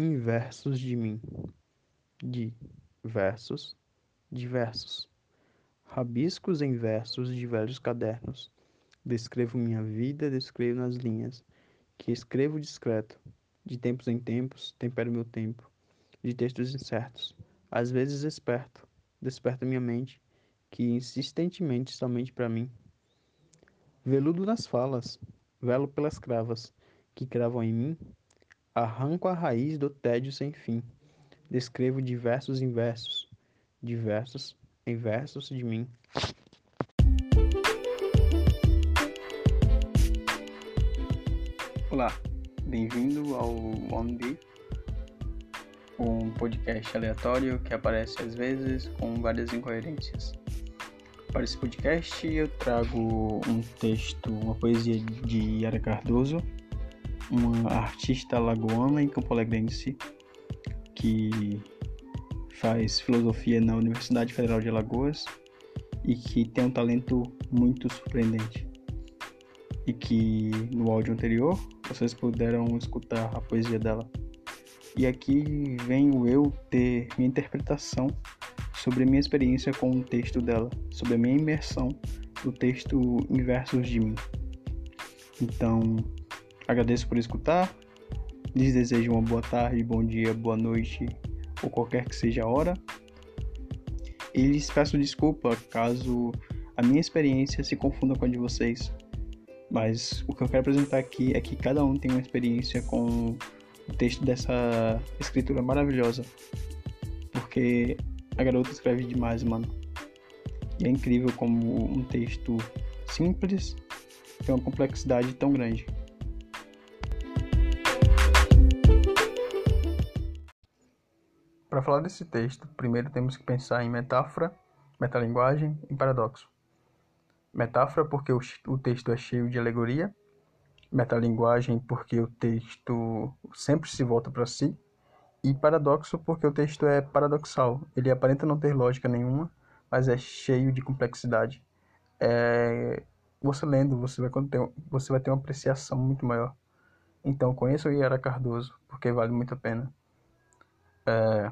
inversos de mim, de versos diversos, rabiscos em versos de velhos cadernos. Descrevo minha vida, descrevo nas linhas, que escrevo discreto, de tempos em tempos, tempero meu tempo, de textos incertos, às vezes esperto, desperta minha mente, que insistentemente somente para mim. Veludo nas falas, velo pelas cravas, que cravam em mim, arranco a raiz do tédio sem fim, descrevo diversos em versos, diversos em versos de mim. Olá, bem-vindo ao On Be, um podcast aleatório que aparece às vezes com várias incoerências. Para esse podcast eu trago um texto, uma poesia de Yara Cardoso, uma artista lagoana e campolegrense que faz filosofia na Universidade Federal de Alagoas e que tem um talento muito surpreendente. E que no áudio anterior vocês puderam escutar a poesia dela. E aqui venho eu ter minha interpretação sobre minha experiência com o texto dela, sobre a minha imersão no texto em versos de mim. Então, agradeço por escutar, lhes desejo uma boa tarde, bom dia, boa noite ou qualquer que seja a hora. E lhes peço desculpa caso a minha experiência se confunda com a de vocês. Mas o que eu quero apresentar aqui é que cada um tem uma experiência com o texto dessa escritura maravilhosa. Porque a garota escreve demais, mano. E é incrível como um texto simples tem uma complexidade tão grande. Para falar desse texto, primeiro temos que pensar em metáfora, metalinguagem e paradoxo. Metáfora porque o, texto é cheio de alegoria, metalinguagem porque o texto sempre se volta para si, e paradoxo porque o texto é paradoxal. Ele aparenta não ter lógica nenhuma, mas é cheio de complexidade. É... Você lendo, você vai, ter, você vai ter uma apreciação muito maior. Então, conheça o Iara Cardoso, porque vale muito a pena. É,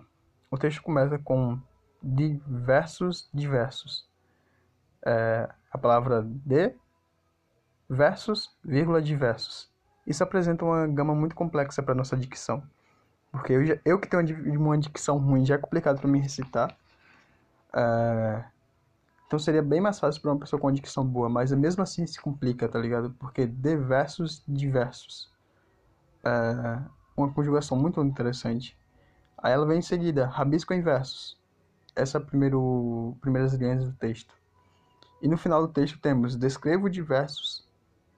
o texto começa com diversos diversos. É, a palavra de versus, vírgula, diversos. Isso apresenta uma gama muito complexa para nossa dicção. Porque eu, já, eu que tenho uma dicção ruim já é complicado para mim recitar. É, então seria bem mais fácil para uma pessoa com uma dicção boa, mas mesmo assim se complica, tá ligado? Porque de versos diversos. É uma conjugação muito interessante. Aí ela vem em seguida, rabisco em versos. Essa é a primeiro, primeiras linhas do texto. E no final do texto temos descrevo diversos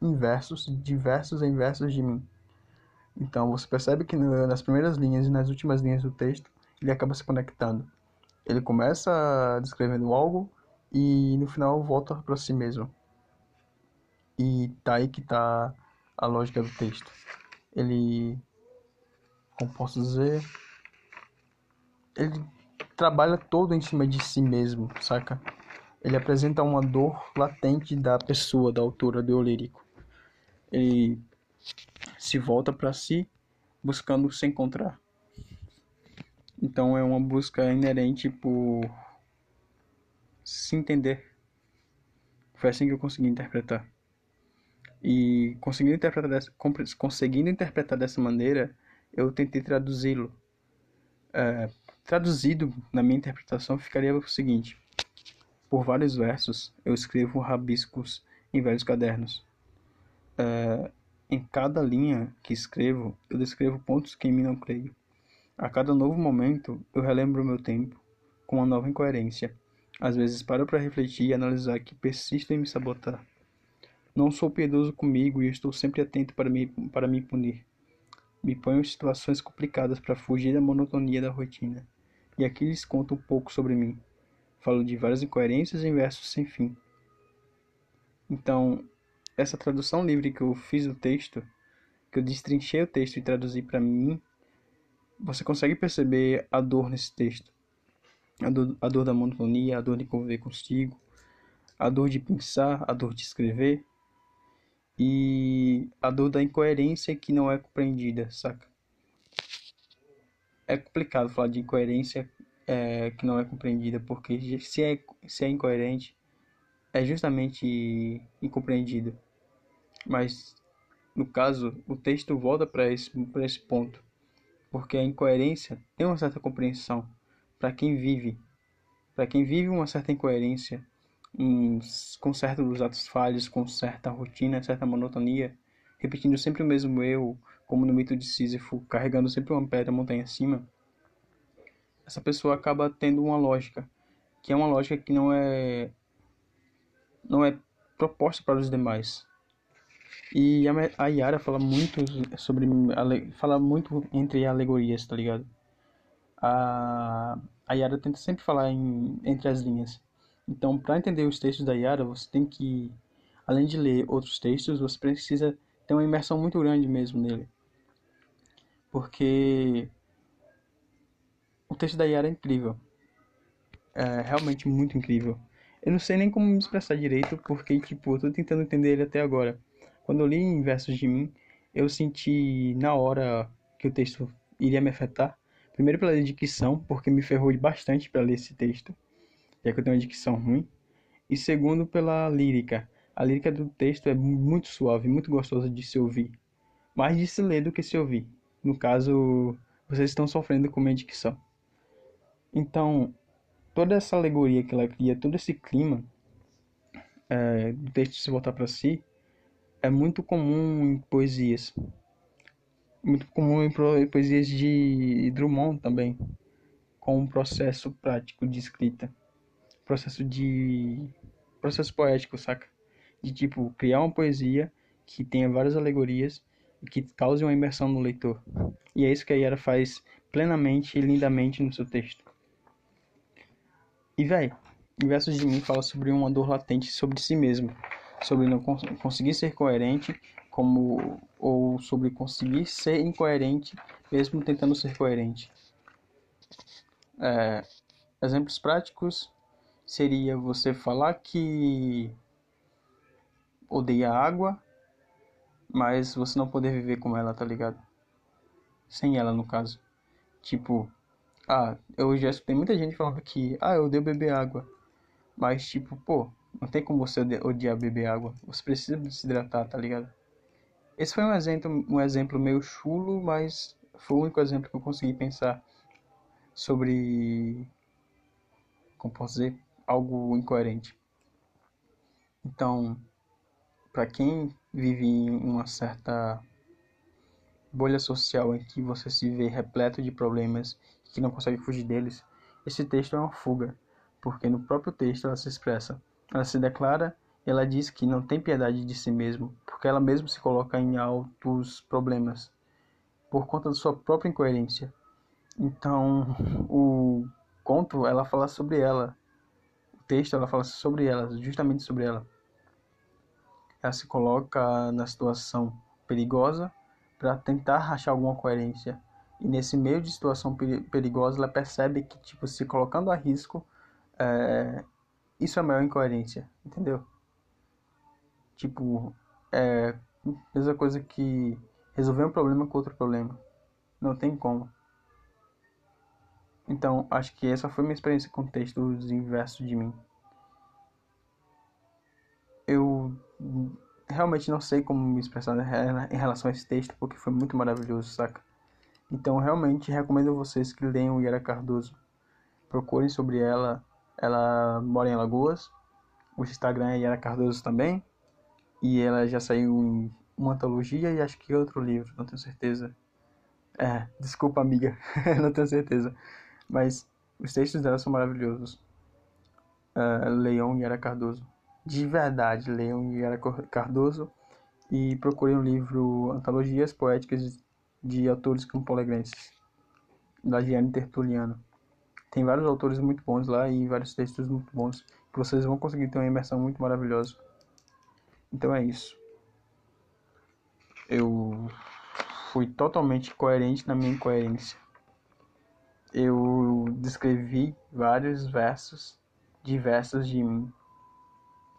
em versos, diversos em versos de mim. Então você percebe que nas primeiras linhas e nas últimas linhas do texto ele acaba se conectando. Ele começa descrevendo algo e no final volta para si mesmo. E tá aí que tá a lógica do texto. Ele, como posso dizer, ele trabalha todo em cima de si mesmo, saca? Ele apresenta uma dor latente da pessoa, da autora do lírico. Ele se volta para si, buscando se encontrar. Então é uma busca inerente por se entender. Foi assim que eu consegui interpretar. E conseguindo interpretar dessa, conseguindo interpretar dessa maneira, eu tentei traduzi-lo. É, Traduzido na minha interpretação ficaria o seguinte: Por vários versos eu escrevo rabiscos em velhos cadernos. É, em cada linha que escrevo, eu descrevo pontos que em mim não creio. A cada novo momento, eu relembro o meu tempo com uma nova incoerência. Às vezes paro para refletir e analisar que persisto em me sabotar. Não sou piedoso comigo e estou sempre atento para me, para me punir. Me ponho em situações complicadas para fugir da monotonia da rotina e aqui lhes conto um pouco sobre mim. Falo de várias incoerências em versos sem fim. Então, essa tradução livre que eu fiz do texto, que eu destrinchei o texto e traduzi para mim, você consegue perceber a dor nesse texto. A dor, a dor da monotonia, a dor de conviver consigo, a dor de pensar, a dor de escrever e a dor da incoerência que não é compreendida, saca? É complicado falar de incoerência é, que não é compreendida, porque se é, se é incoerente, é justamente incompreendido. Mas, no caso, o texto volta para esse, esse ponto, porque a incoerência tem uma certa compreensão para quem vive. Para quem vive uma certa incoerência, com certos atos falhos, com certa rotina, certa monotonia, repetindo sempre o mesmo eu, como no mito de Sísifo, carregando sempre uma pedra montanha acima, essa pessoa acaba tendo uma lógica, que é uma lógica que não é não é proposta para os demais. E a Yara fala muito sobre fala muito entre alegorias, tá ligado? A a Yara tenta sempre falar em, entre as linhas. Então, para entender os textos da Yara, você tem que além de ler outros textos, você precisa ter uma imersão muito grande mesmo nele porque o texto da Yara é incrível. É realmente muito incrível. Eu não sei nem como me expressar direito, porque, tipo, eu tô tentando entender ele até agora. Quando eu li em Versos de Mim, eu senti na hora que o texto iria me afetar. Primeiro pela dicção, porque me ferrou bastante para ler esse texto, já que eu tenho uma dicção ruim. E segundo pela lírica. A lírica do texto é muito suave, muito gostosa de se ouvir. Mais de se ler do que se ouvir. No caso, vocês estão sofrendo com minha dicção. Então, toda essa alegoria que ela cria, todo esse clima é, do texto se voltar para si, é muito comum em poesias. Muito comum em poesias de Drummond também, com um processo prático de escrita. Processo de. processo poético, saca? De tipo, criar uma poesia que tenha várias alegorias que cause uma imersão no leitor. E é isso que a Yara faz plenamente e lindamente no seu texto. E, velho, Versos de Mim fala sobre uma dor latente sobre si mesmo, sobre não cons conseguir ser coerente, como ou sobre conseguir ser incoerente, mesmo tentando ser coerente. É, exemplos práticos seria você falar que odeia água, mas você não poder viver com ela, tá ligado? Sem ela, no caso. Tipo, ah, eu já escutei muita gente falando que, ah, eu odeio beber água. Mas, tipo, pô, não tem como você odiar beber água. Você precisa se hidratar, tá ligado? Esse foi um exemplo, um exemplo meio chulo, mas foi o único exemplo que eu consegui pensar sobre, como posso dizer, algo incoerente. Então, para quem vive em uma certa bolha social em que você se vê repleto de problemas e que não consegue fugir deles, esse texto é uma fuga, porque no próprio texto ela se expressa. Ela se declara ela diz que não tem piedade de si mesma, porque ela mesma se coloca em altos problemas por conta da sua própria incoerência. Então, o conto ela fala sobre ela. O texto ela fala sobre ela, justamente sobre ela ela se coloca na situação perigosa para tentar achar alguma coerência. E nesse meio de situação perigosa, ela percebe que, tipo, se colocando a risco, é, isso é a maior incoerência, entendeu? Tipo, é mesma coisa que resolver um problema com outro problema. Não tem como. Então, acho que essa foi minha experiência com textos inversos de mim. Eu realmente não sei como me expressar em relação a esse texto, porque foi muito maravilhoso, saca? Então, realmente recomendo vocês que leiam Yara Cardoso. Procurem sobre ela. Ela mora em Alagoas. O Instagram é Yara Cardoso também. E ela já saiu em uma antologia e acho que outro livro, não tenho certeza. É, desculpa, amiga, não tenho certeza. Mas os textos dela são maravilhosos. Uh, Leon Yara Cardoso de verdade, leiam Yara Cardoso e procurem o livro Antologias Poéticas de Autores Campolegrenses, da Gianni Tertuliano. Tem vários autores muito bons lá e vários textos muito bons que vocês vão conseguir ter uma imersão muito maravilhosa. Então é isso. Eu fui totalmente coerente na minha incoerência. Eu descrevi vários versos diversos de mim